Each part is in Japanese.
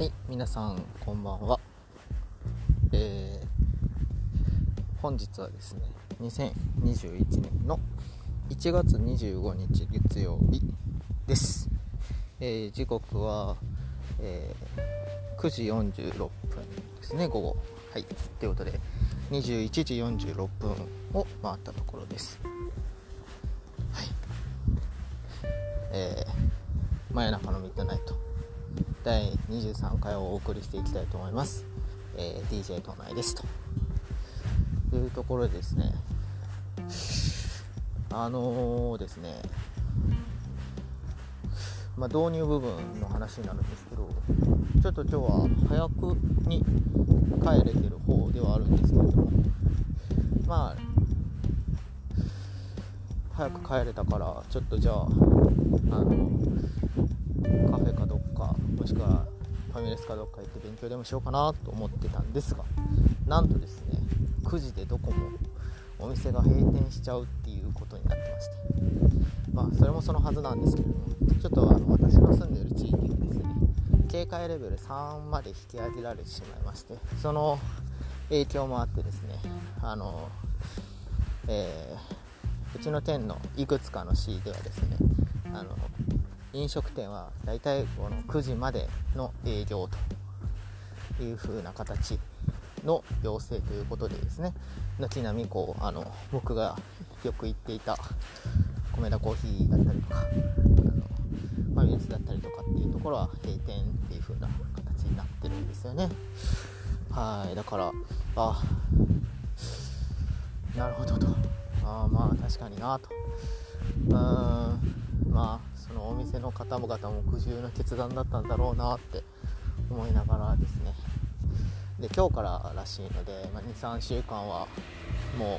はい、皆さんこんばんは。えー、本日はですね、2021年の1月25日月曜日です。えー時刻は、えー9時46分ですね、午後。はい、ということで、21時46分を回ったところです。はい。えー、真夜中のミッドナイト。第23回をお送りしていきたいと思います、えー DJ 都内ですと。いうところでですね。あのーですね。まあ、導入部分の話になるんですけどちょっと今日は早くに帰れてる方ではあるんですけれどもまあ早く帰れたからちょっとじゃああのカフェファミレスかどっか行って勉強でもしようかなと思ってたんですがなんとですね9時でどこもお店が閉店しちゃうっていうことになってまして。まあそれもそのはずなんですけれどもちょっとあの私の住んでる地域がですね警戒レベル3まで引き上げられてしまいましてその影響もあってですねあのえーうちの店のいくつかの市ではですねあの飲食店はだいたいこの9時までの営業という風な形の要請ということでですね。軒並みにこうあの僕がよく行っていた米田コーヒーだったりとかあのファミレスだったりとかっていうところは閉店っていう風な形になってるんですよね。はいだからあなるほどと。あまあ確かになと。うーんまあそのお店の方々も苦渋の決断だったんだろうなって思いながらですね。で今日かららしいので、まあ、23週間はも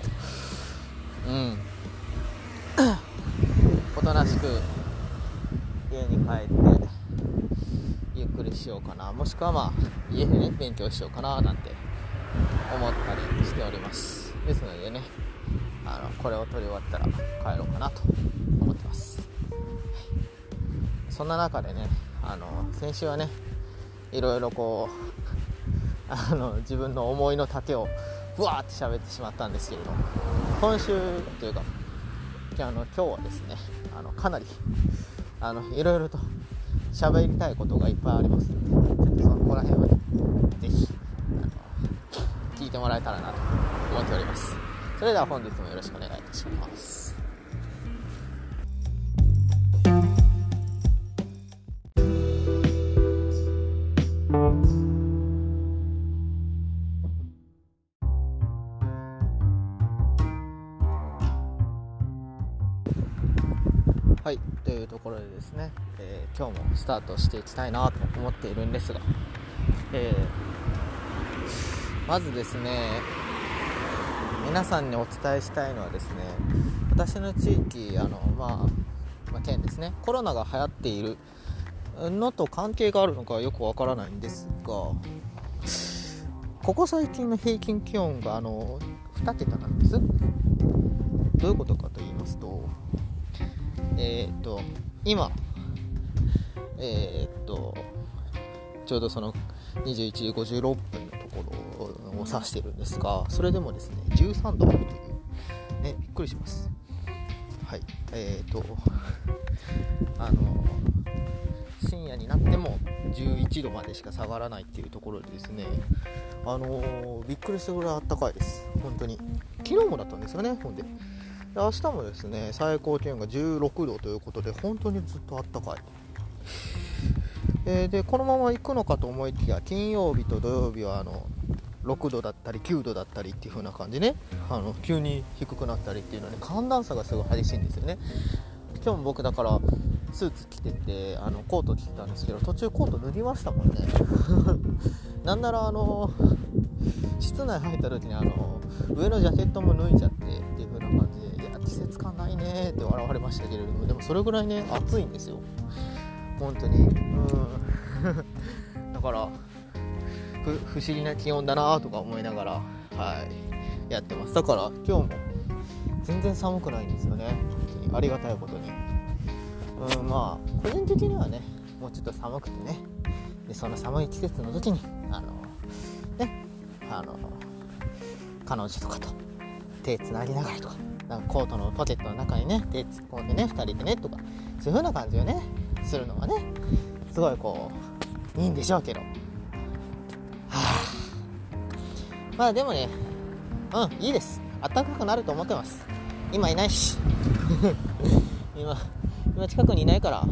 ううん。おとなしく家に帰ってゆっくりしようかな。もしくはまあ家でね勉強しようかななんて思ったりしております。ですのでねあのこれを撮り終わったら帰ろうかなと。そんな中でねあの先週はねいろいろこう あの自分の思いの丈をぶわーって喋ってしまったんですけれど今週というかああの今日はですねあのかなりあのいろいろと喋りたいことがいっぱいありますのでちょっとそこら辺はねぜひあの聞いてもらえたらなと思っております。それでは本日もよろしくお願いいたします。はいというところでですね、えー今日もスタートしていきたいなと思っているんですが、えーまずですね皆さんにお伝えしたいのはですね私の地域あの、まあ、まあ県ですねコロナが流行っているのと関係があるのかよくわからないんですがここ最近の平均気温があの2桁なんです。どういうことかといますとえーっと今えーっとちょうどその21時56分のところを指してるんですがそれでもですね13度あるというねびっくりします。はい。えーと あの深夜になっても11度までしか下がらないっていうところでですねあのびっくりするぐらい暖かいです。本当に。昨日もだったんですよねほんで。明日もですね最高気温が16度ということで本当にずっと暖かい。えーでこのまま行くのかと思いきや金曜日と土曜日はあの6度だったり9度だったりっていう風な感じね。あの急に低くなったりっていうのはね寒暖差がすごい激しいんですよね。今日も僕だからスーツ着ててあのコート着てたんですけど途中コート脱ぎましたもんね。なんならあの室内入った時にあの上のジャケットも脱いじゃってっていう風な感じで季節感ないねって笑われましたけれどもでもそれぐらいね暑いんですよ。本当に。うん。だから不思議な気温だなとか思いながらはい。やってます。だから今日も全然寒くないんですよね。本当に。ありがたいことに。うんまあ個人的にはねもうちょっと寒くてね。でその寒い季節の時にあのねあの彼女とかと手つなぎながらとか。なんかコートのポケットの中にね手突っ込んでね2人でねとかそういう風な感じをねするのはねすごいこういいんでしょうけど。はあ。まあでもねうんいいです。暖かくなると思ってます。今いないし。今今近くにいないから。うん。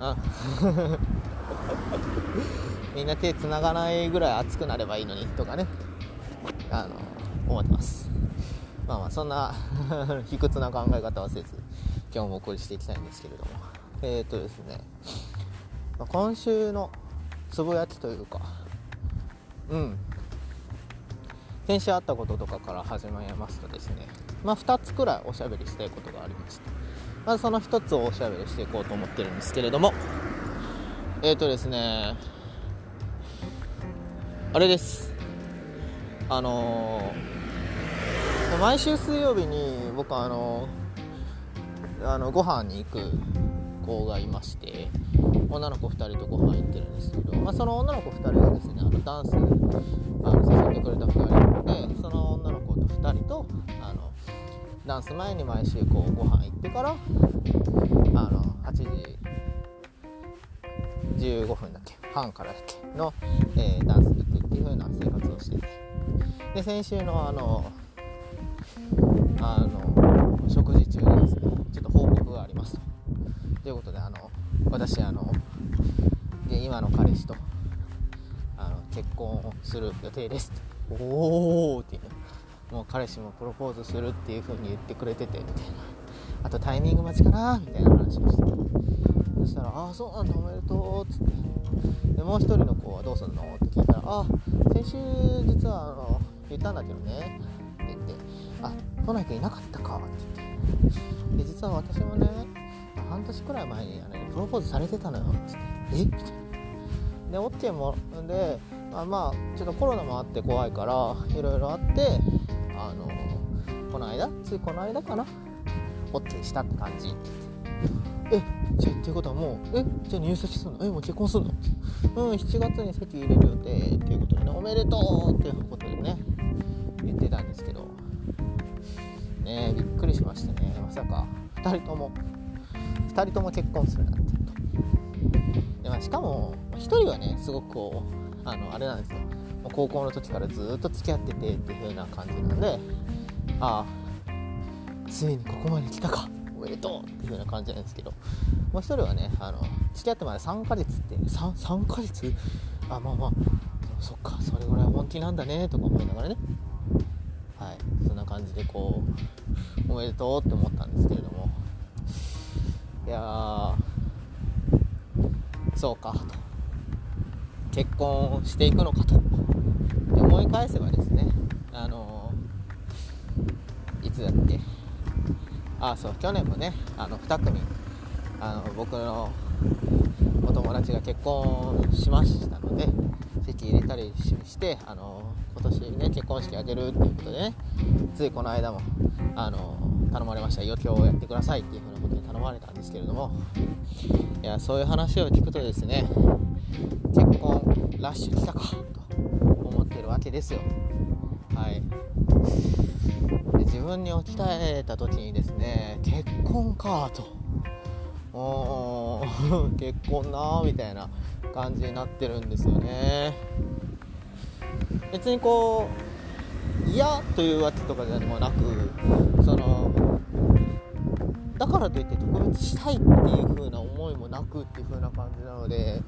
うん。みんな手つながないぐらい熱くなればいいのにとかね。思ってます。まあまあそんな 卑屈な考え方はせず今日もお送りしていきたいんですけれども。えっ、ー、とですね。今週のつぶやきというかうん。先週あったこととかから始まりますとですね。まあ2つくらいおしゃべりしたいことがありましたまずその1つをおしゃべりしていこうと思ってるんですけれども。えっ、ー、とですね。あれです。あのー、毎週水曜日に僕あの、あのご飯に行く子がいまして女の子2人とご飯行ってるんですけど、まあ、その女の子2人がですねあのダンスあの誘ってくれた2人なのでその女の子と2人とあのダンス前に毎週こうご飯行ってからあの8時15分だっけ半からだっけの、えー、ダンスに行くっていう風な生活をしてて。で先週のあのあの食事中にですね。ちょっと報告があります。とということであの私あので今の彼氏とあの結婚をする予定です。おおっていうもう彼氏もプロポーズするっていう風に言ってくれててみたいな。あとタイミング待ちかなみたいな話をして。そしたら「ああそうなんだおめでとう」っつって。でもう一人の子はどうすんの？って聞いたら「あ先週実はあの言ったんだけどね」って言って「あ都内君いなかったか」って言って。で実は私もね半年くらい前にあの、プロポーズされてたのよ。っつって「え？みたいな。で OK もであまあちょっとコロナもあって怖いからいろいろあってあのこの間？ついこの間かな？OK したって感じ。って言ってえ？じゃあっていうことはもうえ？じゃあ入籍するの？え？もう結婚するの？うん7月に籍入れる予定っていうことでねおめでとうっていうことでね言ってたんですけど。ね。びっくりしましたね。まさか。2人とも。2人とも結婚するなんて。で、まあ、しかも1人はねすごくこうあのあれなんですよ。高校の時からずっと付き合っててっていう風な感じなんでああついにここまで来たか。おめでとう。っていう風な感じなんですけど。もう1人はねあの付き合ってまで3ヶ月って 3, 3ヶ月？あまあまあそっか。それぐらい本気なんだね。とか思いながらね。はい。そんな感じでこうおめでとうって思ったんですけれども。いやそうか。と結婚していくのかと。で思い返せばですねあのいつだっけ。あそう去年もねあの2組あの僕のお友達が結婚しましたので籍入れたりしてあの今年ね結婚式あげるっていうことでねついこの間もあの頼まれました余興をやってくださいっていうふうなことに頼まれたんですけれどもいやそういう話を聞くとですね結婚ラッシュ来たかと思ってるわけですよ。はい。で自分に置き換えた時にですね結婚かと。お 結婚なーみたいな感じになってるんですよね。別にこう嫌というわけとかでもなくそのだからといって特別したいっていう風な思いもなくっていう風な感じなので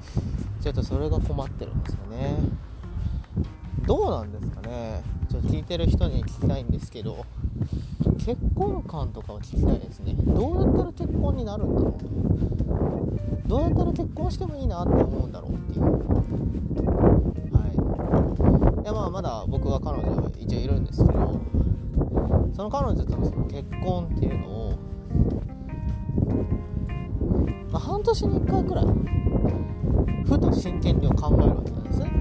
ちょっとそれが困ってるんですよね。どうなんですかね。ちょっと聞いてる人に聞きたいんですけど結婚観とかを聞きたいですね。どうやったら結婚になるんだろう。どうやったら結婚してもいいなって思うんだろうっていう。でまあまだ僕は彼女は一応いるんですけどその彼女とのその結婚っていうのをまあ、半年に1回くらいふと真剣に考えるわけなんですね。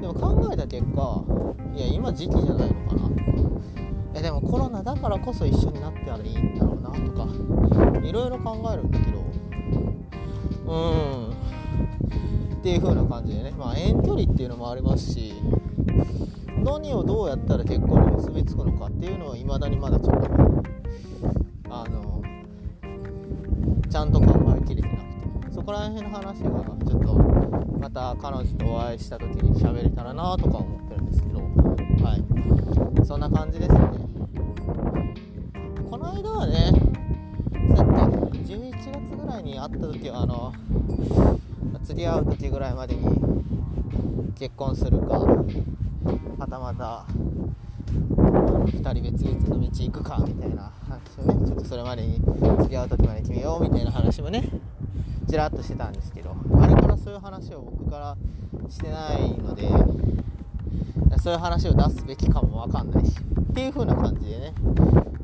でも考えた結果いや今時期じゃないのかな。えでもコロナだからこそ一緒になってたらいいんだろうなとかいろいろ考えるんだけどうん。っていう風な感じでね。まあ遠距離っていうのもありますし何をどうやったら結婚に結びつくのかっていうのはいまだにまだちょっとあのちゃんと考えきれてなくて。そこら辺の話がちょっとまた彼女とお会いした時に喋れたらなとか思ってるんですけど。はい。そんな感じですね。この間はねさっき11月ぐらいに会った時はあの釣り合う時ぐらいまでに結婚するかはたまた2人別々の道行くかみたいな話をねちょっとそれまでに付き合う時まで決めようみたいな話もねちらっとしてたんですけどあれからそういう話を僕からしてないのでそういう話を出すべきかも分かんないしっていう風な感じでね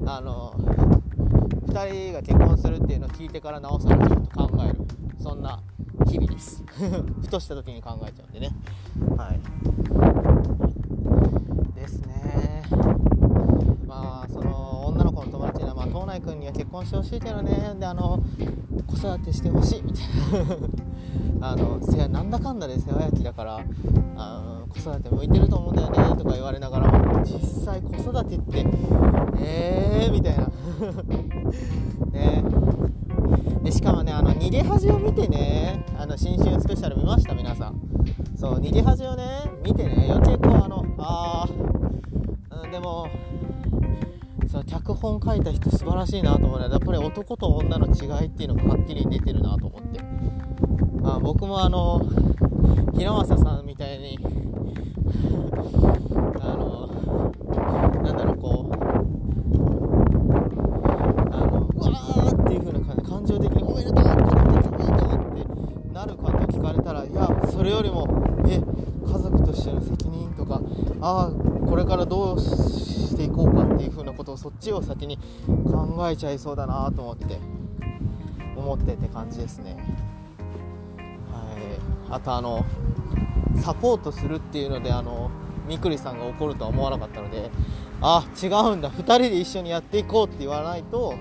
あの2人が結婚するっていうのを聞いてからなおさらちょっと考える。そんな日々です。ふとした時に考えちゃうんでね。はい。ですね。まあその女の子の友達には、まあ、東内君には結婚してほしいけどね。であの子育てしてほしいみたいな。あのせなんだかんだで世話焼きだからあの子育て向いてると思うんだよねとか言われながら実際子育てってえーみたいな。ね。でしかもねあの逃げ恥を見てねあの新春スペシャル見ました皆さん。そう逃げ恥をね見てね余計こうあのあー、うん、でもその脚本書いた人素晴らしいなと思うのはやっぱり男と女の違いっていうのがはっきり出てるなと思って。あ僕もあの平正さんみたいにあのなんだろうこうあのうわーっていう風な感じ感情的におめでとう子供たちおめでとうってなるかと聞いやそれよりもえ家族としての責任とかああこれからどうしていこうかっていう風なことをそっちを先に考えちゃいそうだなと思って思ってって感じですね。はい。あとあのサポートするっていうのであのみくりさんが怒るとは思わなかったのであ違うんだ。2人で一緒にやっていこうって言わないと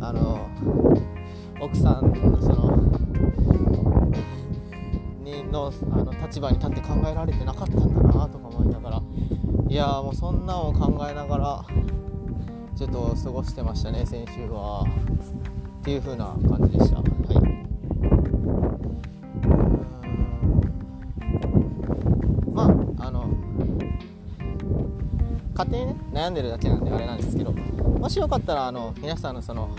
あの奥さんのそののあの立場に立って考えられてなかったんだなとか思いながら。いやもうそんなんを考えながらちょっと過ごしてましたね先週は。っていう風な感じでした。はい。まああの家庭ね悩んでるだけなんであれなんですけどもしよかったらあの皆さんのその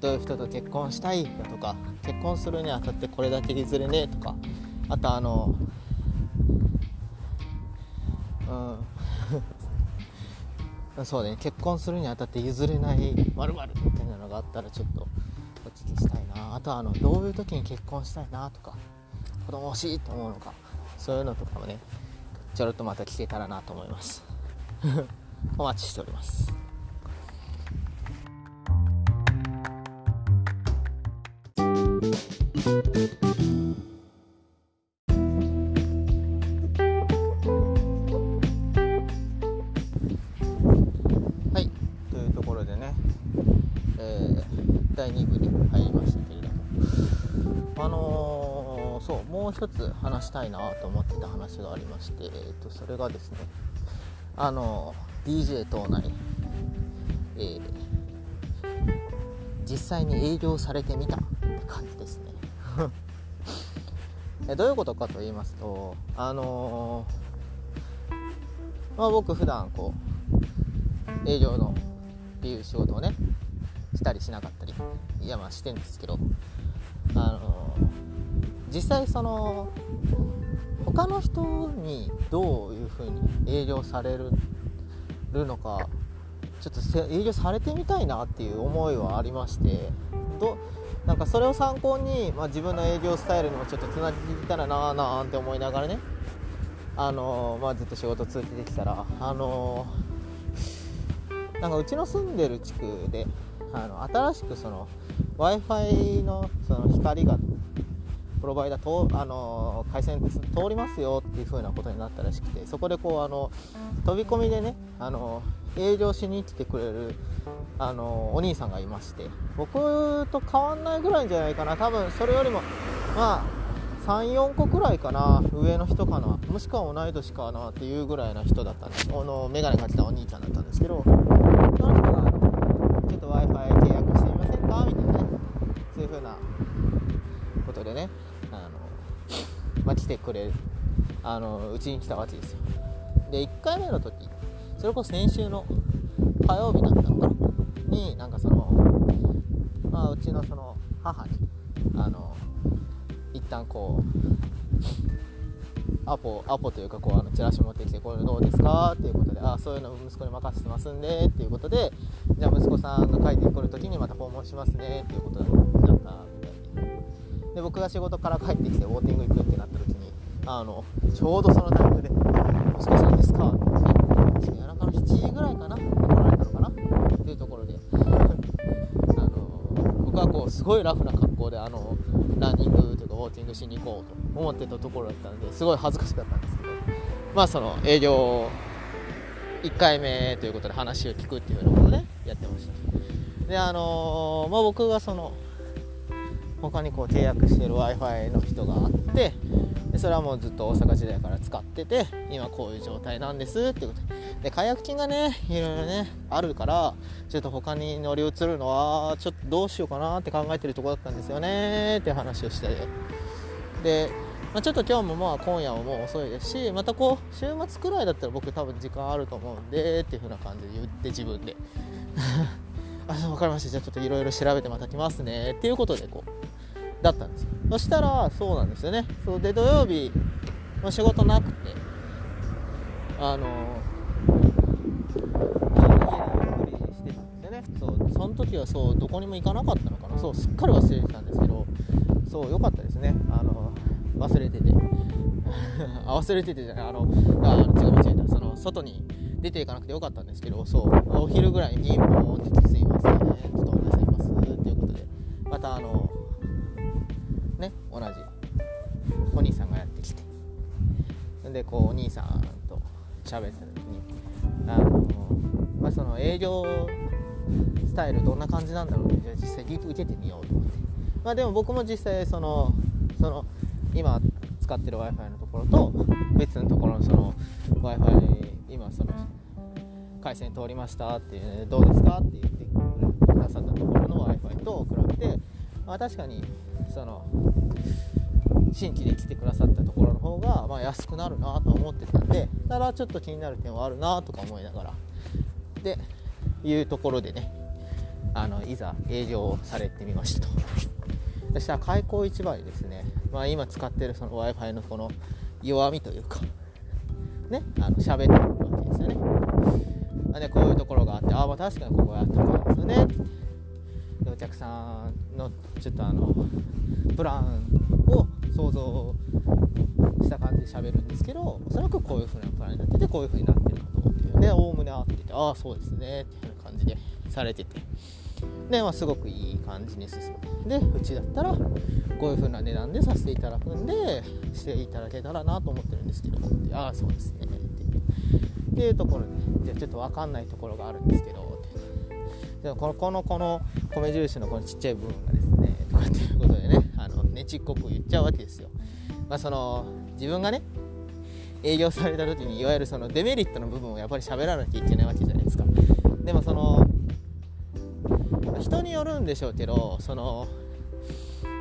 どういう人と結婚したいだとか結婚するにあたってこれだけ譲れねえとかあとあのうん。そうね結婚するにあたって譲れないまるみたいなのがあったらちょっとお聞きしたいな。あとはあのどういう時に結婚したいなとか子供欲しいと思うのかそういうのとかもねちょろっとまた聞けたらなと思います。お待ちしております。一つ話したいなと思ってた話がありまして、えー、とそれがですねあの DJ 島内、えー実際に営業されてみたって感じですね。えどういうことかと言いますとあのーまあ、僕普段こう営業のっていう仕事をねしたりしなかったりいやまあしてんですけど実際その他の人にどういう風に営業されるのかちょっと営業されてみたいなっていう思いはありましてどなんかそれを参考に、まあ、自分の営業スタイルにもちょっとつなげていたらなあなあって思いながらねあのまあ、ずっと仕事続けてきたらあのなんかうちの住んでる地区であの新しくその w i f i のその光がプロバイダーとあの回線通りますよっていう風なことになったらしくてそこでこうあの飛び込みでねあの営業しに来てくれるあのお兄さんがいまして僕と変わんないぐらいじゃないかな。多分それよりもまあ34個くらいかな上の人かなもしくは同い年かなっていうぐらいな人だったんです。あの眼鏡かけたお兄ちゃんだったんですけどその人がちょっと w i f i 契約してみませんか？みたいなねそういう風なことでねまあ、来てくれる。あのうちに来たわけですよ。で1回目の時それこそ先週の火曜日だったのかな？になんかそのまあうちのその母にあの一旦こうアポアポというかこうあのチラシ持ってきてこういうのどうですか？っていうことであそういうの息子に任せてますんでっていうことでじゃあ息子さんが帰ってくる時にまた訪問しますねっていうことだったみたいで僕が仕事から帰ってきてウォーティング行くってなったあのちょうどそのタイミングで「息子さんですか?」って夜中の7時ぐらいかな？来られたのかな？っていうところで。あの僕はこうすごいラフな格好であのランニングというかウォーティングしに行こうと思ってたところだったんですごい恥ずかしかったんですけど。まあその営業1回目ということで話を聞くっていうようなことでやってました。であのまあ僕がその他にこう契約してる w i f i の人があってそれはもうずっと大阪時代から使ってて今こういう状態なんですってこと。で解約金がねいろいろねあるからちょっと他に乗り移るのはちょっとどうしようかなって考えてるとこだったんですよねって話をして。で、まあ、ちょっと今日もまあ今夜はもう遅いですしまたこう週末くらいだったら僕多分時間あると思うんでっていう風な感じで言って自分で。あ分かりました。じゃあちょっといろいろ調べてまた来ますねっていうことでこうだったんですよ。そしたらそうなんですよね。そうで土曜日、ま、仕事なくてあの家でゆっくりしてたんですよね。そうその時はそうどこにも行かなかったのかな。そうすっかり忘れてたんですけどそう良かったですね。あの忘れてて。忘れててじゃない。あのあ違う間違えた。その外に出ていかなくてよかったんですけどそうお昼ぐらいにピンポンって来てすいませんちょっとお願いします。っていうことで。またあのね同じ。お兄さんがやってきて。でこうお兄さんと喋った時にあの、まあ、その営業スタイルどんな感じなんだろうってじゃあ実際受けてみようと思って。まあでも僕も実際そのその今使ってる w i f i のところと別のところのその w i f i 今その回線通りましたっていう、ね、どうですかって言ってくださったところの w i f i と比べて、まあ、確かにその新規で来てくださったところの方が、まあ、安くなるなと思ってたんでただちょっと気になる点はあるなとか思いながらでいうところでねあのいざ営業をされてみましたと。そしたら開口一番にですね、まあ、今使ってるその w i f i のこの弱みというかねあの喋ってるわけですよね。でこういうところがあってああまあ確かにここやったかですよね。さんのちょっとあのプランを想像した感じで喋るんですけどおそらくこういう風なプランになっててこういう風になってるのとっていうでおおむね合っててああそうですねっていう感じでされててで、まあ、すごくいい感じに進んででうちだったらこういう風な値段でさせていただくんでしていただけたらなと思ってるんですけどああそうですねってっていう。ところでじゃあちょっと分かんないところがあるんですけどってでこのこのこの米印のこのちっちゃい部分がですねとかっていうことでねあのねちっこく言っちゃうわけですよ。まあ、その自分がね営業された時にいわゆるそのデメリットの部分をやっぱり喋らなきゃいけないわけじゃないですか。でもその人によるんでしょうけどその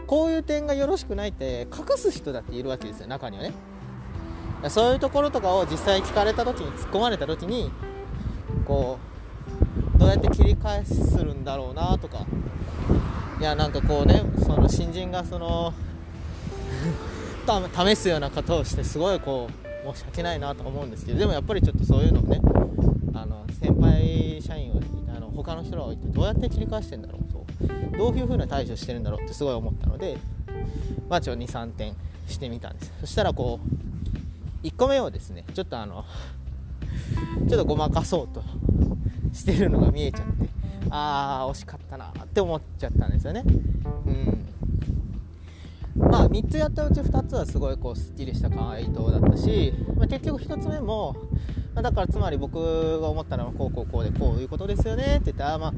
こういう点がよろしくないって隠す人だっているわけですよ中にはねそういうところとかを実際聞かれた時に突っ込まれた時にこうどうやって切り返するんだろうなとか。いやなんかこうねその新人がその 試すようなことをしてすごいこう申し訳ないなと思うんですけどでもやっぱりちょっとそういうのをねあの先輩社員をあの他の人らをいてどうやって切り返してんだろうとどういう風な対処してるんだろうってすごい思ったのでまあちょ23点してみたんです。そしたらこう1個目をですねちょっとあのちょっとごまかそうとしてるのが見えちゃってああ惜しかったなって思っちゃったんですよね。うん。まあ3つやったうち2つはすごいこうすっきりした回答だったし、まあ、結局1つ目も、だからつまり僕が思ったのはこうこうこうでこういうことですよねって言ってあ、ま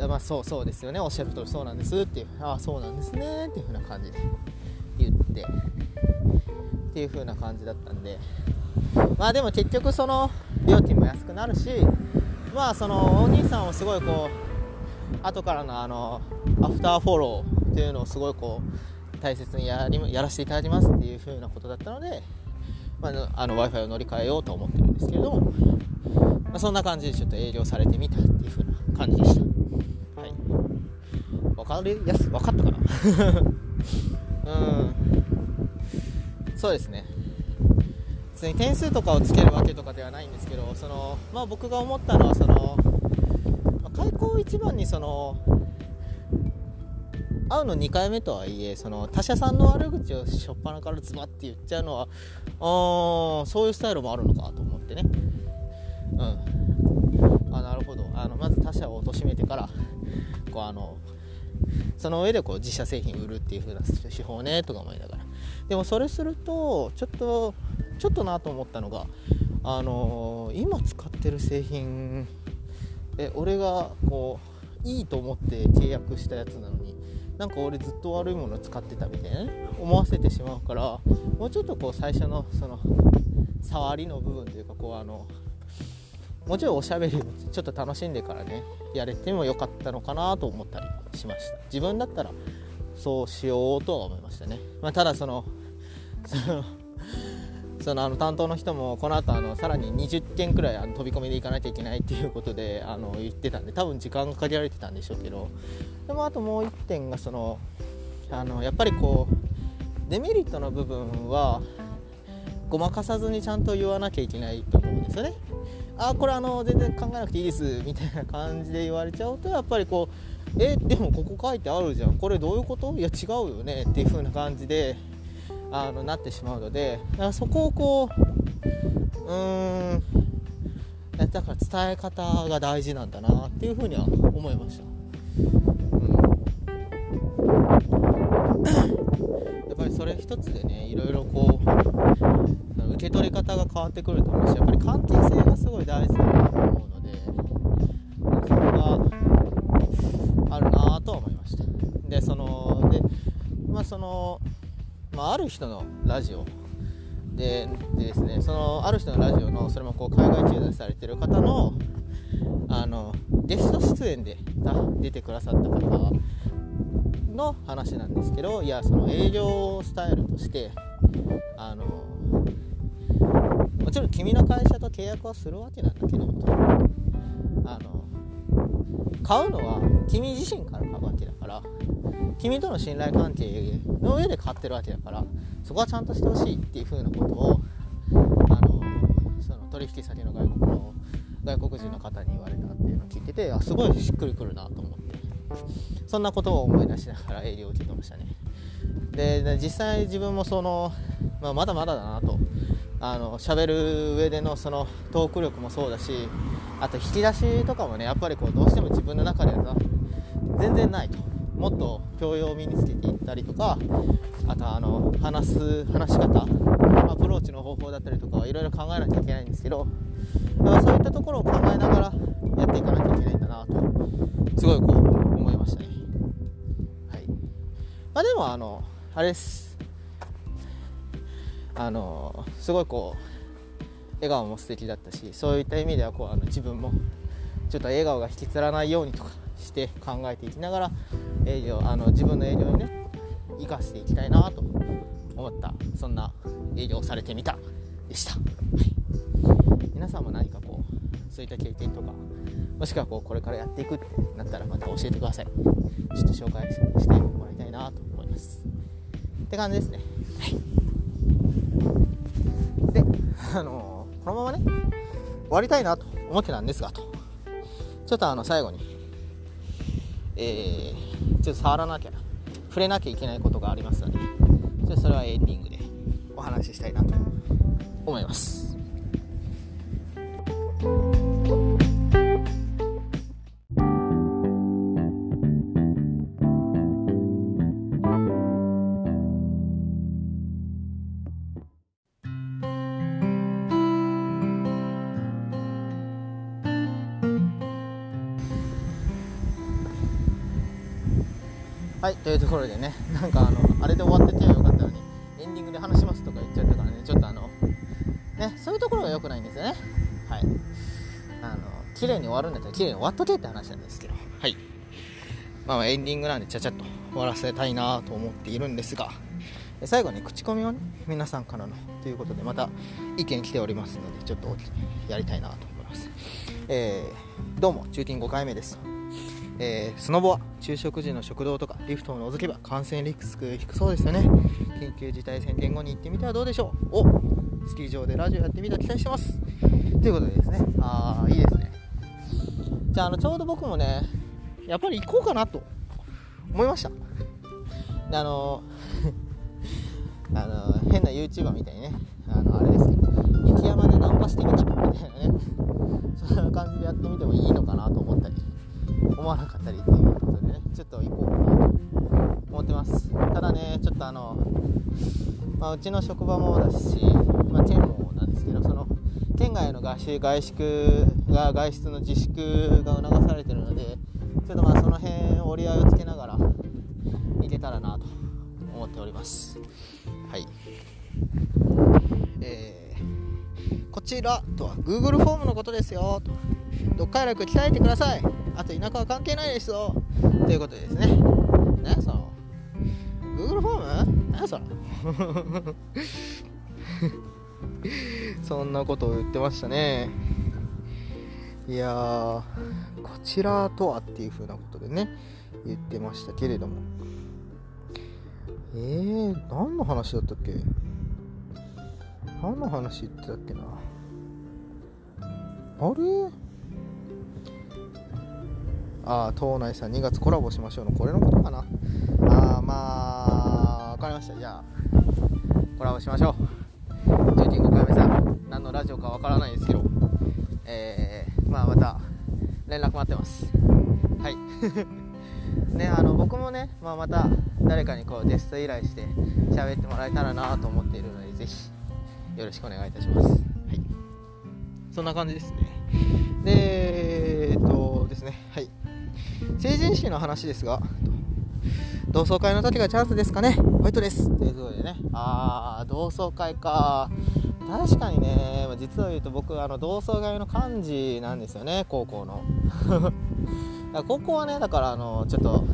あ、まあそうそうですよね。おっしゃるとりそうなんです。っていうああそうなんですねっていう風な感じで言ってっていう風な感じだったんで。まあでも結局その料金も安くなるしまあそのお兄さんをすごいこう後からのあのアフターフォローっていうのをすごいこう大切にやりやらせていただきますっていう風なことだったので、まあ、あの w i f i を乗り換えようと思ってるんですけれども、まあ、そんな感じでちょっと営業されてみたっていう風な感じでした。はい。分かりやす分かったかな？うん。そうですね。別に点数とかをつけるわけとかではないんですけどその、まあ、僕が思ったのはその、まあ、開口一番にその会うの2回目とはいえその他社さんの悪口をしょっぱなからズバッて言っちゃうのはあそういうスタイルもあるのかと思ってね。うん。あなるほど。あのまず他社を貶めてからこうあのその上でこう自社製品売るっていう風な手法ねとか思いながら。でもそれするとちょっとちょっとなと思ったのがあのー、今使ってる製品え俺がこういいと思って契約したやつなのになんか俺ずっと悪いもの使ってたみたいなね思わせてしまうからもうちょっとこう最初のその触りの部分というかこうあのもちろんおしゃべりちょっと楽しんでからねやれてもよかったのかなと思ったりしました。自分だったらそうしようとは思いましたね、まあ、ただそのそのそのあの担当の人もこの後あのさらに20件くらいあの飛び込みで行かなきゃいけないっていうことであの言ってたんで多分時間が限られてたんでしょうけどでもあともう1点がそのあのやっぱりこうデメリットの部分はごまかさずにちゃんと言わなきゃいけないと思うんですよね。あこれあの全然考えなくていいですみたいな感じで言われちゃうとやっぱりこうえでもここ書いてあるじゃんこれどういうこと？いや違うよねっていう風な感じであのなってしまうのでだからそこをこううーんだから伝え方が大事なんだなっていうふうには思いました、うん、やっぱりそれ一つでねいろいろこう受け取り方が変わってくると思うしやっぱり関係性がすごい大事だなと思うのでそれがあるなとは思いました。でそのでまあそのまあ、ある人のラジオ。ででですねそのある人のラジオのそれもこう海外駐在されてる方のあのゲスト出演で出てくださった方の話なんですけどいやその営業スタイルとしてあのもちろん君の会社と契約はするわけなんだけどあの買うのは君自身から買うわけだから君との信頼関係の上で買ってるわけだからそこはちゃんとしてほしいっていう風なことをあのその取引先の外国の外国人の方に言われたっていうのを聞いててあすごいしっくりくるなと思って。そんなことを思い出しながら営業を受けてましたね。で実際自分もその、まあ、まだまだだなと。あの喋る上でのそのトーク力もそうだしあと引き出しとかもねやっぱりこうどうしても自分の中では全然ないと。もっと教養を身につけていったりとかあとあの話す話し方アプローチの方法だったりとかはいろいろ考えなきゃいけないんですけどだからそういったところを考えながらやっていかなきゃいけないんだなとすごいこう思いましたね。はい。まあでもあのあれです。あのすごいこう笑顔も素敵だったしそういった意味ではこうあの自分もちょっと笑顔が引きつらないようにとかして考えていきながら営業あの自分の営業にね生かしていきたいなと思ったそんな営業をされてみたでした、はい、皆さんも何かこうそういった経験とかもしくはこうこれからやっていくってなったらまた教えてください。ちょっと紹介してもらいたいなと思います。って感じですね。はい。であの、このままね終わりたいなと思ってたんですがと。ちょっとあの最後にえー、ちょっと触らなきゃ触れなきゃいけないことがありますのでちょそれはエンディングでお話ししたいなと思います。はいというところでね なんかあのあれで終わっててよかったのにエンディングで話しますとか言っちゃったからねちょっとあのねそういうところが良くないんですよね。はい。あの綺麗に終わるんだったら綺麗に終わっとけって話なんですけど。はい。まあエンディングなんでちゃちゃっと終わらせたいなと思っているんですが最後に口コミをね皆さんからのということでまた意見来ておりますのでちょっとやりたいなと思います、えー、どうも中金5回目です。えー、スノボは昼食時の食堂とかリフトを除けば感染リスク低そうですよね。緊急事態宣言後に行ってみてはどうでしょう。おスキー場でラジオやってみた期待してます。ということでですね。ああいいですね。じゃああのちょうど僕もねやっぱり行こうかなと思いました。であの あの変な YouTuber みたいにねあのあれですけど雪山でナンパしてみたみたいなね。そんな感じでやってみてもいいのかなと思ったり思わなかったりっていう。ちょっと行こうかなと思ってます。ただねちょっとあの、まあ、うちの職場もだし、まあ、チェーンもなんですけどその県外の外出外出が外出の自粛が促されてるのでちょっとまあその辺折り合いをつけながら行けたらなと思っております。はい。えー、こちらとは Google フォームのことですよ。と。読解力鍛えてください。あと田舎は関係ないですよ。ということですね。何その Google フォーム？何それ？そんなことを言ってましたね。いやこちらとはっていう風なことでね言ってましたけれども。えー、何の話だったっけ？何の話言ってたっけな？あれ？ああ、島内さん2月コラボしましょうのこれのことかなああ、まあ、わかりました。じゃあ、コラボしましょう。19回目さん、何のラジオかわからないですけど、えー、まあまた連絡待ってます。はい。ね、あの僕もね、まあ、また誰かにこうゲスト依頼して喋ってもらえたらなと思っているのでぜひよろしくお願いいたします。はい、そんな感じですね。で、えー、っとですね、はい。成人式の話ですが、同窓会の時がチャンスですかねホワイトです。ということでね、あー、同窓会か。確かにね、実を言うと僕、あの同窓会の幹事なんですよね、高校の。高校はね、だからあのちょっと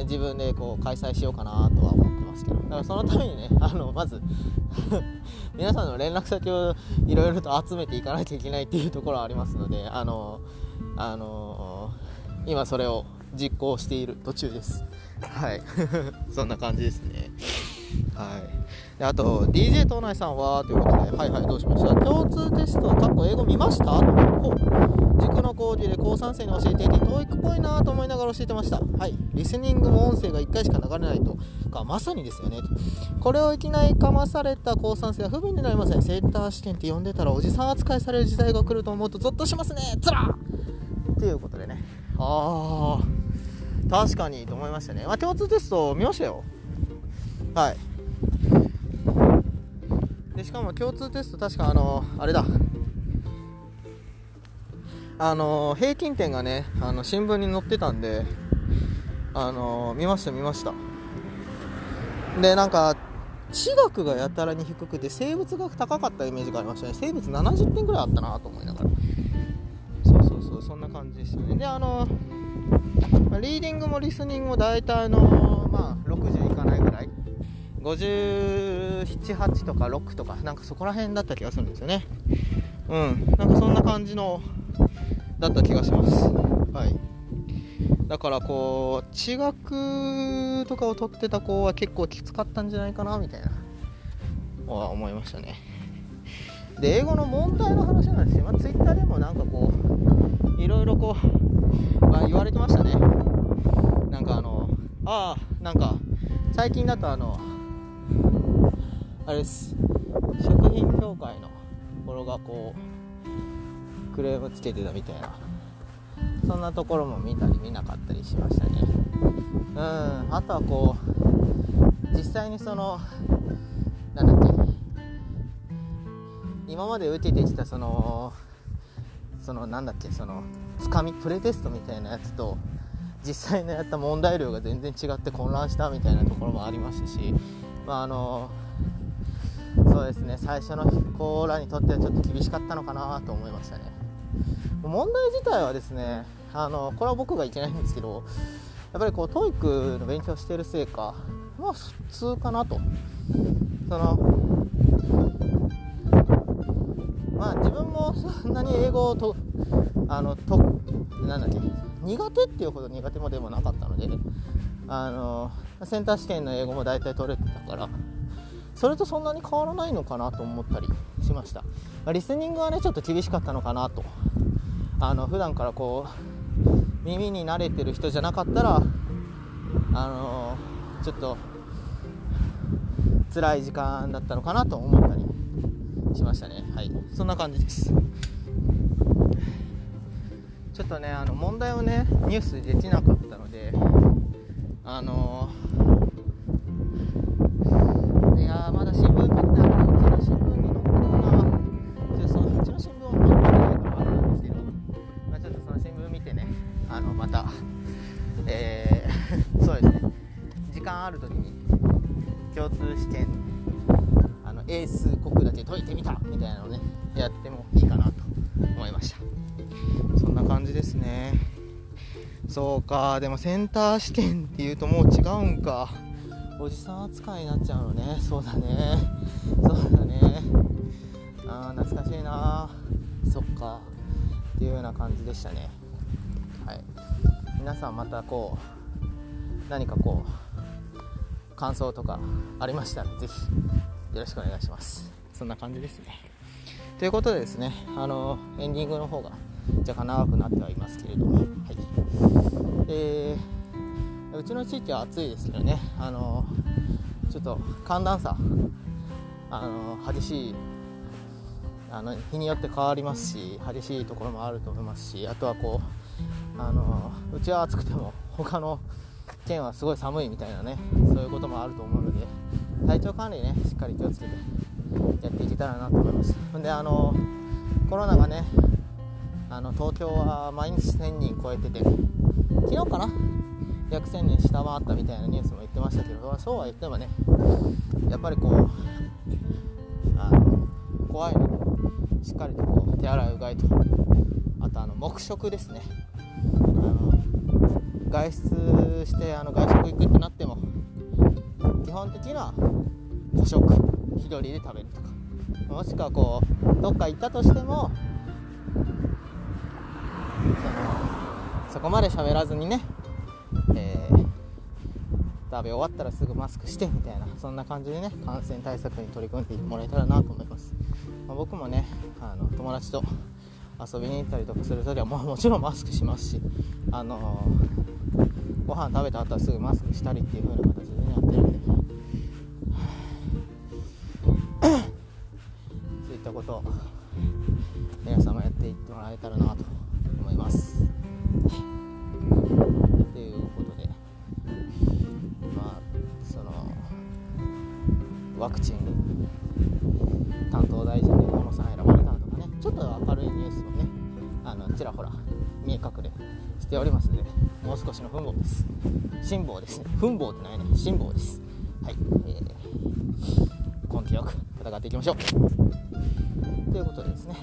自分でこう開催しようかなとは思ってますけど、だからそのためにね、あのまず 皆さんの連絡先をいろいろと集めていかないといけないっていうところはありますので、あの、あの今それを実行している途中です。はい。そんな感じですね。はい。であと DJ 東内さんはということではいはいどうしました？共通テスト過去英語見ました？ほう塾の講義で高3生に教えていて教育っぽいなと思いながら教えてました。はい。リスニングも音声が1回しか流れないと。かまさにですよね。これをいきなりかまされた高3生は不憫になりません。センター試験って呼んでたらおじさん扱いされる時代が来ると思うとゾッとしますね。つらっていうことでね。ああ確かにと思いましたね、まあ、共通テスト見ましたよ。はい。でしかも共通テスト確かあのあれだ。あの平均点がねあの新聞に載ってたんであの見ました見ました。でなんか地学がやたらに低くて生物学高かったイメージがありましたね。生物70点ぐらいあったなと思いながら。そうそんな感じですよね。であのリーディングもリスニングも大体あのまあ60いかないぐらい。578とか6とかなんかそこら辺だった気がするんですよね。うん。なんかそんな感じのだった気がします。はい。だからこう地学とかを取ってた子は結構きつかったんじゃないかなみたいなは思いましたね。で英語の問題の話なんですよ、まあ、ツイッターでもなんかこういろいろこう、まあ、言われてましたね。なんかあのああなんか最近だとあのあれです。食品協会のところがこうクレームつけてたみたいな。そんなところも見たり見なかったりしましたね。うん。あとはこう実際にそのなんだっけ。今まで受けてきたそのそのなんだっけそのつかみプレテストみたいなやつと実際のやった問題量が全然違って混乱したみたいなところもありましたし、まあ、あのそうですね最初の子らにとってはちょっと厳しかったのかなと思いましたね。問題自体はですねあのこれは僕がいけないんですけどやっぱりこう TOEIC の勉強してるせいかまあ普通かなと。その分もそんなに英語をとあのとなんだっけ苦手っていうほど苦手もでもなかったのであのセンター試験の英語も大体取れてたからそれとそんなに変わらないのかなと思ったりしました、まあ、リスニングはねちょっと厳しかったのかなと。あの普段からこう耳に慣れてる人じゃなかったらあのちょっと辛い時間だったのかなと思ったりしましたね。はい。そんな感じです。ちょっとねあの問題をねニュースできなかったのであのいやまだ新聞見てないうちの新聞に載ってるかなちょっとそのうちの新聞を持ってないからあれなんですけど、まあ、ちょっとその新聞見てねあのまたえー、そうですね。時間ある時に共通試験あの英数解いてみたみたいなのをねやってもいいかなと思いました。そんな感じですね。そうかでもセンター試験っていうともう違うんか。おじさん扱いになっちゃうのね。そうだね。そうだね。あー懐かしいな。そっか。っていうような感じでしたね。はい。皆さんまたこう何かこう感想とかありましたらぜひよろしくお願いしますそんな感じですね。ということでですねあのエンディングの方が若干長くなってはいますけれども、はい。えー、うちの地域は暑いですけどね。あのちょっと寒暖差あの激しいあの日によって変わりますし激しいところもあると思いますしあとはこうあのうちは暑くても他の県はすごい寒いみたいなねそういうこともあると思うので体調管理ねしっかり気をつけてやっていけたらなと思います。であのコロナがねあの東京は毎日1000人超えてて昨日かな約1000人下回ったみたいなニュースも言ってましたけどそうは言ってもねやっぱりこうあの怖いのでしっかりとこう手洗いうがいとあとあの黙食ですね。あの外出してあの外食行くってなっても基本的な個食。1人で食べるとか。もしくはこうどっか行ったとしてもそのそこまで喋らずにね、えー、食べ終わったらすぐマスクしてみたいなそんな感じでね感染対策に取り組んでもらえたらなと思います、まあ、僕もねあの友達と遊びに行ったりとかするときはももちろんマスクしますしあのー、ご飯食べた後はすぐマスクしたりっていう風な形でねやってるえたらなと思います。ということでまあそのワクチン担当大臣で河野さん選ばれたとかねちょっと明るいニュースもねあのちらほら見え隠れしておりますのでもう少しの奮闘です。辛抱ですね。奮闘ってないね辛抱です。はい、えー、根気よく戦っていきましょう。ということでですね